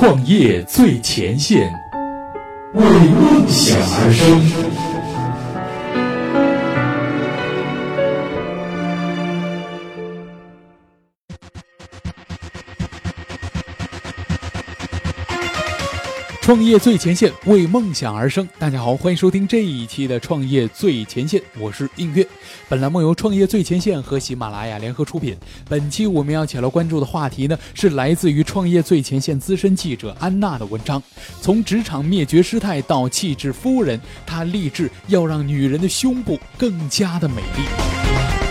创业最前线，为梦想而生。创业最前线，为梦想而生。大家好，欢迎收听这一期的创业最前线，我是映月。本栏目由创业最前线和喜马拉雅联合出品。本期我们要起来关注的话题呢，是来自于创业最前线资深记者安娜的文章。从职场灭绝师太到气质夫人，她立志要让女人的胸部更加的美丽。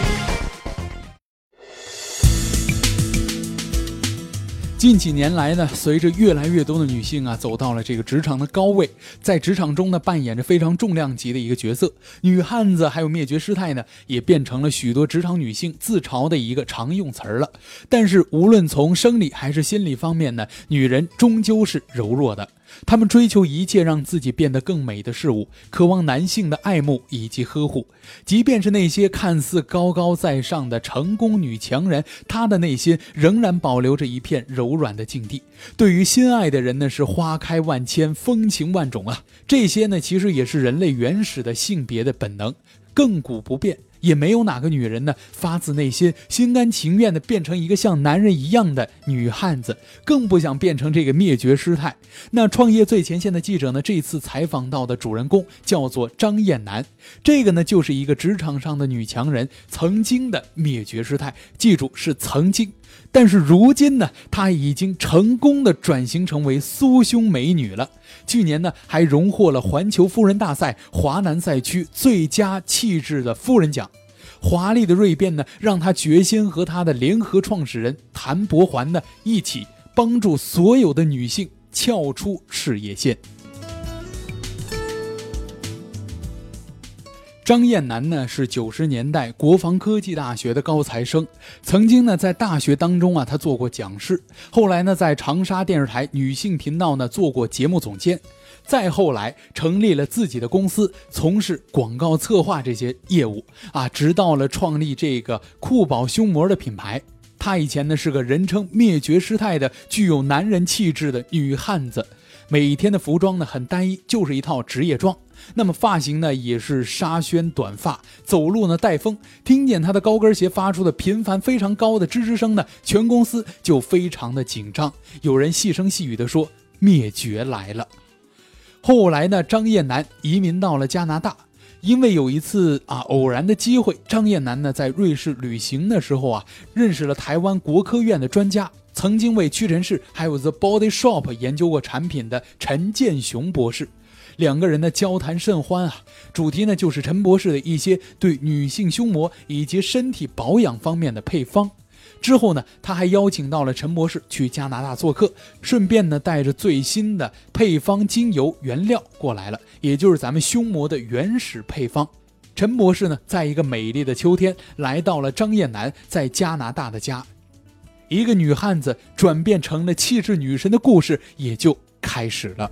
近几年来呢，随着越来越多的女性啊走到了这个职场的高位，在职场中呢扮演着非常重量级的一个角色，女汉子还有灭绝师太呢，也变成了许多职场女性自嘲的一个常用词儿了。但是无论从生理还是心理方面呢，女人终究是柔弱的。他们追求一切让自己变得更美的事物，渴望男性的爱慕以及呵护。即便是那些看似高高在上的成功女强人，她的内心仍然保留着一片柔软的境地。对于心爱的人呢，是花开万千，风情万种啊。这些呢，其实也是人类原始的性别的本能，亘古不变。也没有哪个女人呢，发自内心、心甘情愿地变成一个像男人一样的女汉子，更不想变成这个灭绝师太。那创业最前线的记者呢，这次采访到的主人公叫做张艳楠，这个呢就是一个职场上的女强人，曾经的灭绝师太，记住是曾经。但是如今呢，她已经成功的转型成为酥胸美女了。去年呢，还荣获了环球夫人大赛华南赛区最佳气质的夫人奖。华丽的锐变呢，让她决心和她的联合创始人谭博环呢一起帮助所有的女性跳出事业线。张艳楠呢是九十年代国防科技大学的高材生，曾经呢在大学当中啊，他做过讲师，后来呢在长沙电视台女性频道呢做过节目总监，再后来成立了自己的公司，从事广告策划这些业务啊，直到了创立这个酷宝胸膜的品牌。她以前呢是个人称灭绝师太的具有男人气质的女汉子，每天的服装呢很单一，就是一套职业装。那么发型呢，也是沙宣短发，走路呢带风。听见他的高跟鞋发出的频繁、非常高的吱吱声呢，全公司就非常的紧张。有人细声细语的说：“灭绝来了。”后来呢，张燕南移民到了加拿大，因为有一次啊偶然的机会，张燕南呢在瑞士旅行的时候啊，认识了台湾国科院的专家，曾经为屈臣氏还有 The Body Shop 研究过产品的陈建雄博士。两个人的交谈甚欢啊，主题呢就是陈博士的一些对女性胸膜以及身体保养方面的配方。之后呢，他还邀请到了陈博士去加拿大做客，顺便呢带着最新的配方精油原料过来了，也就是咱们胸膜的原始配方。陈博士呢，在一个美丽的秋天来到了张艳楠在加拿大的家，一个女汉子转变成了气质女神的故事也就开始了。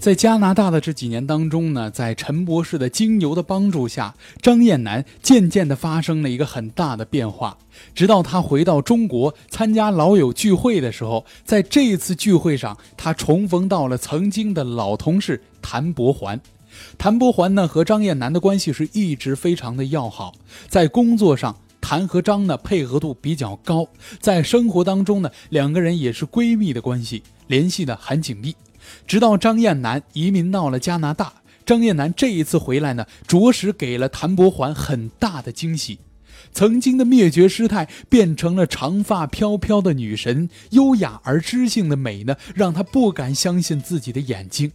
在加拿大的这几年当中呢，在陈博士的精油的帮助下，张艳楠渐渐地发生了一个很大的变化。直到他回到中国参加老友聚会的时候，在这次聚会上，他重逢到了曾经的老同事谭博环。谭博环呢和张艳楠的关系是一直非常的要好，在工作上，谭和张呢配合度比较高，在生活当中呢，两个人也是闺蜜的关系，联系的很紧密。直到张燕南移民到了加拿大，张燕南这一次回来呢，着实给了谭伯环很大的惊喜。曾经的灭绝师太变成了长发飘飘的女神，优雅而知性的美呢，让她不敢相信自己的眼睛。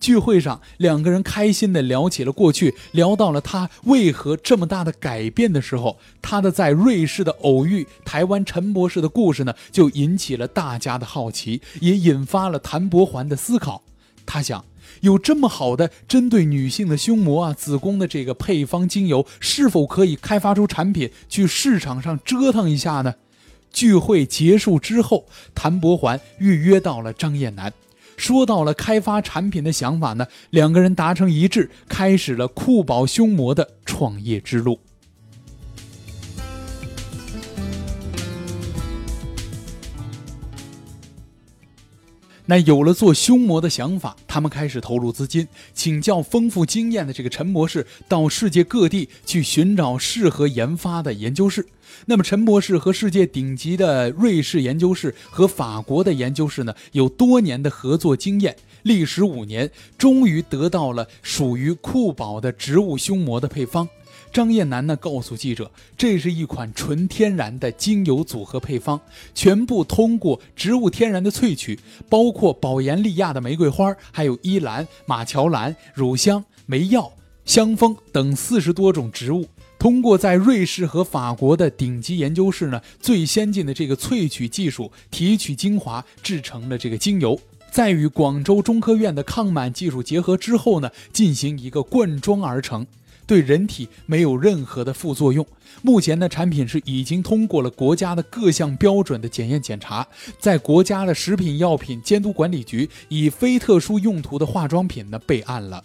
聚会上，两个人开心地聊起了过去，聊到了他为何这么大的改变的时候，他的在瑞士的偶遇台湾陈博士的故事呢，就引起了大家的好奇，也引发了谭博环的思考。他想，有这么好的针对女性的胸膜啊、子宫的这个配方精油，是否可以开发出产品去市场上折腾一下呢？聚会结束之后，谭博环预约到了张艳南。说到了开发产品的想法呢，两个人达成一致，开始了酷宝胸膜的创业之路。那有了做胸膜的想法，他们开始投入资金，请教丰富经验的这个陈博士到世界各地去寻找适合研发的研究室。那么陈博士和世界顶级的瑞士研究室和法国的研究室呢，有多年的合作经验，历时五年，终于得到了属于酷宝的植物胸膜的配方。张燕南呢告诉记者，这是一款纯天然的精油组合配方，全部通过植物天然的萃取，包括保研利亚的玫瑰花，还有依兰、马乔兰、乳香、梅药、香蜂等四十多种植物，通过在瑞士和法国的顶级研究室呢最先进的这个萃取技术提取精华，制成了这个精油，在与广州中科院的抗螨技术结合之后呢，进行一个灌装而成。对人体没有任何的副作用。目前呢，产品是已经通过了国家的各项标准的检验检查，在国家的食品药品监督管理局以非特殊用途的化妆品呢备案了。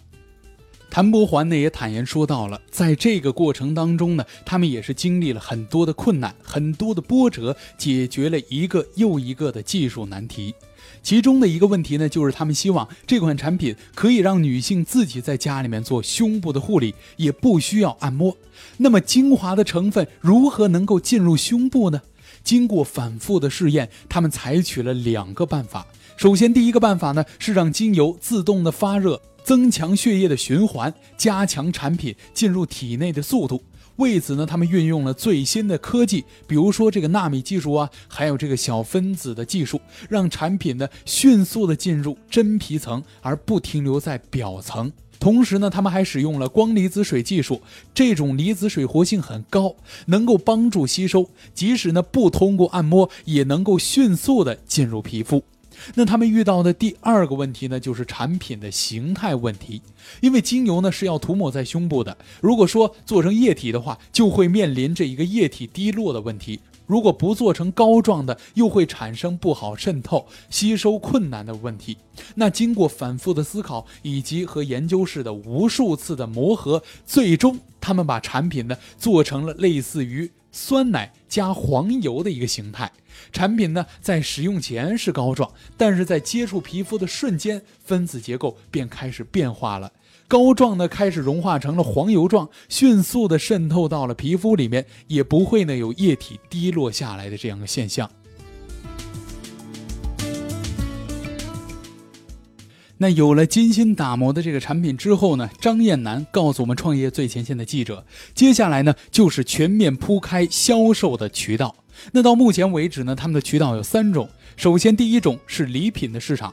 谭博环呢也坦言说到了，在这个过程当中呢，他们也是经历了很多的困难，很多的波折，解决了一个又一个的技术难题。其中的一个问题呢，就是他们希望这款产品可以让女性自己在家里面做胸部的护理，也不需要按摩。那么精华的成分如何能够进入胸部呢？经过反复的试验，他们采取了两个办法。首先，第一个办法呢是让精油自动的发热，增强血液的循环，加强产品进入体内的速度。为此呢，他们运用了最新的科技，比如说这个纳米技术啊，还有这个小分子的技术，让产品呢迅速的进入真皮层，而不停留在表层。同时呢，他们还使用了光离子水技术，这种离子水活性很高，能够帮助吸收，即使呢不通过按摩，也能够迅速的进入皮肤。那他们遇到的第二个问题呢，就是产品的形态问题。因为精油呢是要涂抹在胸部的，如果说做成液体的话，就会面临着一个液体滴落的问题；如果不做成膏状的，又会产生不好渗透、吸收困难的问题。那经过反复的思考，以及和研究室的无数次的磨合，最终他们把产品呢做成了类似于。酸奶加黄油的一个形态产品呢，在使用前是膏状，但是在接触皮肤的瞬间，分子结构便开始变化了。膏状呢开始融化成了黄油状，迅速的渗透到了皮肤里面，也不会呢有液体滴落下来的这样的现象。那有了精心打磨的这个产品之后呢，张燕南告诉我们创业最前线的记者，接下来呢就是全面铺开销售的渠道。那到目前为止呢，他们的渠道有三种。首先，第一种是礼品的市场，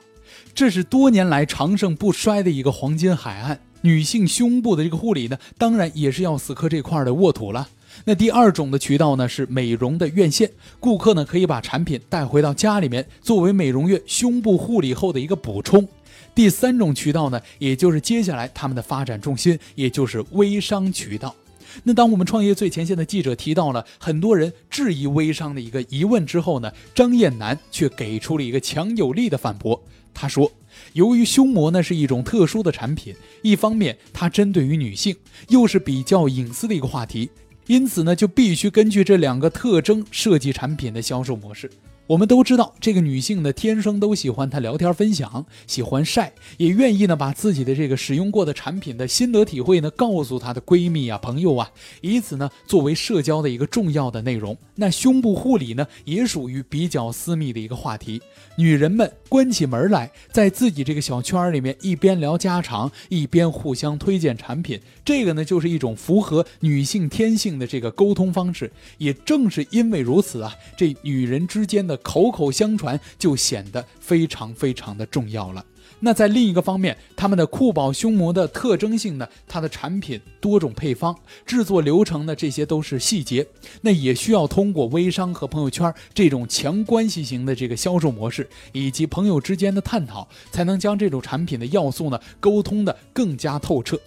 这是多年来长盛不衰的一个黄金海岸。女性胸部的这个护理呢，当然也是要死磕这块的沃土了。那第二种的渠道呢是美容的院线，顾客呢可以把产品带回到家里面，作为美容院胸部护理后的一个补充。第三种渠道呢，也就是接下来他们的发展重心，也就是微商渠道。那当我们创业最前线的记者提到了很多人质疑微商的一个疑问之后呢，张燕南却给出了一个强有力的反驳。他说，由于胸膜呢是一种特殊的产品，一方面它针对于女性，又是比较隐私的一个话题，因此呢就必须根据这两个特征设计产品的销售模式。我们都知道，这个女性呢，天生都喜欢她聊天分享，喜欢晒，也愿意呢把自己的这个使用过的产品的心得体会呢告诉她的闺蜜啊、朋友啊，以此呢作为社交的一个重要的内容。那胸部护理呢，也属于比较私密的一个话题。女人们关起门来，在自己这个小圈里面一边聊家常，一边互相推荐产品，这个呢就是一种符合女性天性的这个沟通方式。也正是因为如此啊，这女人之间的。口口相传就显得非常非常的重要了。那在另一个方面，他们的酷宝胸膜的特征性呢，它的产品多种配方、制作流程呢，这些都是细节。那也需要通过微商和朋友圈这种强关系型的这个销售模式，以及朋友之间的探讨，才能将这种产品的要素呢沟通的更加透彻。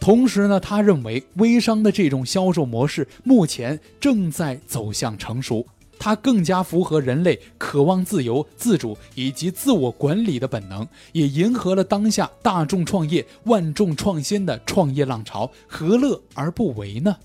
同时呢，他认为微商的这种销售模式目前正在走向成熟。它更加符合人类渴望自由、自主以及自我管理的本能，也迎合了当下大众创业、万众创新的创业浪潮，何乐而不为呢？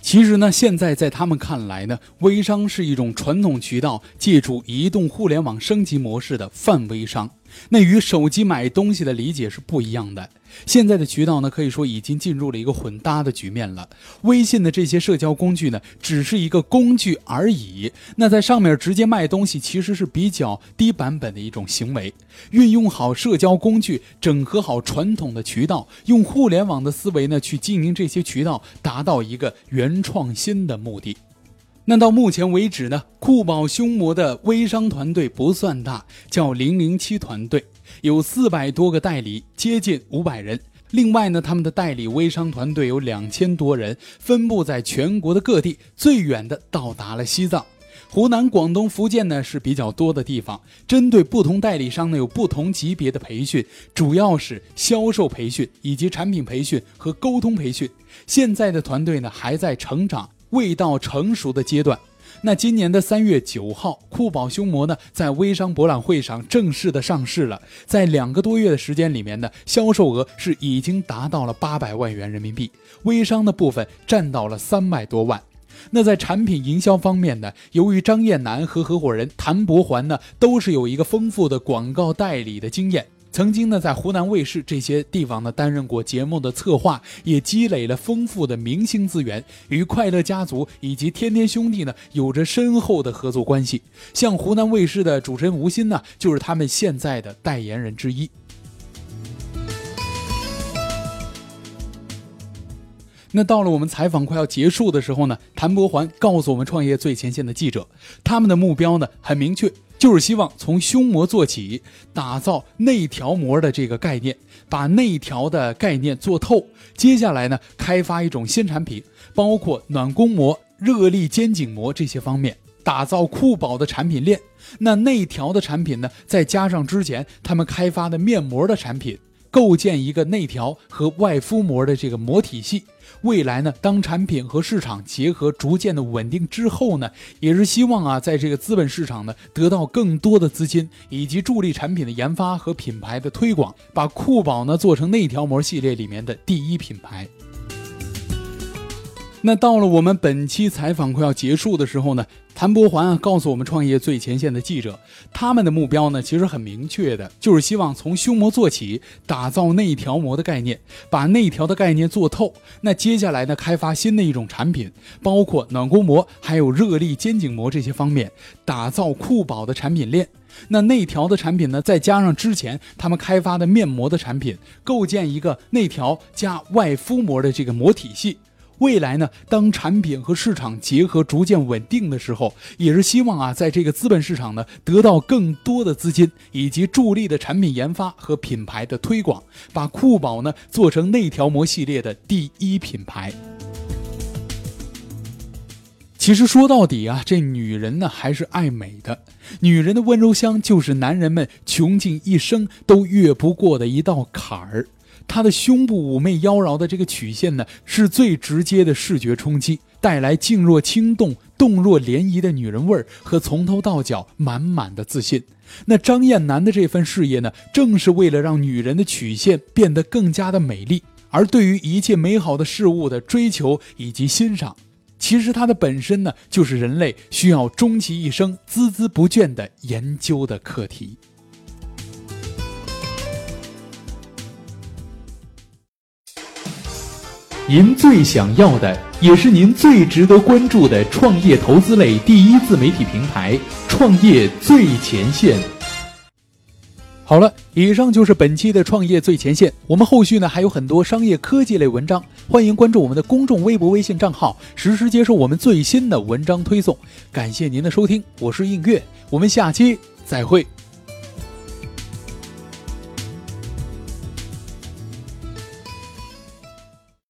其实呢，现在在他们看来呢，微商是一种传统渠道借助移动互联网升级模式的泛微商。那与手机买东西的理解是不一样的。现在的渠道呢，可以说已经进入了一个混搭的局面了。微信的这些社交工具呢，只是一个工具而已。那在上面直接卖东西，其实是比较低版本的一种行为。运用好社交工具，整合好传统的渠道，用互联网的思维呢去经营这些渠道，达到一个原创新的目的。那到目前为止呢，酷宝凶魔的微商团队不算大，叫零零七团队，有四百多个代理，接近五百人。另外呢，他们的代理微商团队有两千多人，分布在全国的各地，最远的到达了西藏、湖南、广东、福建呢是比较多的地方。针对不同代理商呢，有不同级别的培训，主要是销售培训以及产品培训和沟通培训。现在的团队呢还在成长。未到成熟的阶段。那今年的三月九号，酷宝凶魔呢在微商博览会上正式的上市了。在两个多月的时间里面呢，销售额是已经达到了八百万元人民币，微商的部分占到了三百多万。那在产品营销方面呢，由于张燕南和合伙人谭博环呢都是有一个丰富的广告代理的经验。曾经呢，在湖南卫视这些地方呢担任过节目的策划，也积累了丰富的明星资源，与快乐家族以及天天兄弟呢有着深厚的合作关系。像湖南卫视的主持人吴昕呢，就是他们现在的代言人之一。那到了我们采访快要结束的时候呢，谭博环告诉我们创业最前线的记者，他们的目标呢很明确。就是希望从胸膜做起，打造内调膜的这个概念，把内调的概念做透。接下来呢，开发一种新产品，包括暖宫膜、热力肩颈膜这些方面，打造酷宝的产品链。那内调的产品呢，再加上之前他们开发的面膜的产品。构建一个内调和外敷膜的这个膜体系，未来呢，当产品和市场结合逐渐的稳定之后呢，也是希望啊，在这个资本市场呢得到更多的资金，以及助力产品的研发和品牌的推广，把酷宝呢做成内调膜系列里面的第一品牌。那到了我们本期采访快要结束的时候呢，谭博环啊告诉我们创业最前线的记者，他们的目标呢其实很明确的，就是希望从胸膜做起，打造内调膜的概念，把内调的概念做透。那接下来呢，开发新的一种产品，包括暖宫膜，还有热力肩颈膜这些方面，打造酷宝的产品链。那内调的产品呢，再加上之前他们开发的面膜的产品，构建一个内调加外敷膜的这个膜体系。未来呢，当产品和市场结合逐渐稳定的时候，也是希望啊，在这个资本市场呢，得到更多的资金，以及助力的产品研发和品牌的推广，把酷宝呢做成内调膜系列的第一品牌。其实说到底啊，这女人呢还是爱美的，女人的温柔乡就是男人们穷尽一生都越不过的一道坎儿。她的胸部妩媚妖娆的这个曲线呢，是最直接的视觉冲击，带来静若轻动、动若涟漪的女人味儿和从头到脚满满的自信。那张燕南的这份事业呢，正是为了让女人的曲线变得更加的美丽。而对于一切美好的事物的追求以及欣赏，其实它的本身呢，就是人类需要终其一生孜孜不倦的研究的课题。您最想要的，也是您最值得关注的创业投资类第一自媒体平台——创业最前线。好了，以上就是本期的创业最前线。我们后续呢还有很多商业科技类文章，欢迎关注我们的公众微博、微信账号，实时接收我们最新的文章推送。感谢您的收听，我是映月，我们下期再会。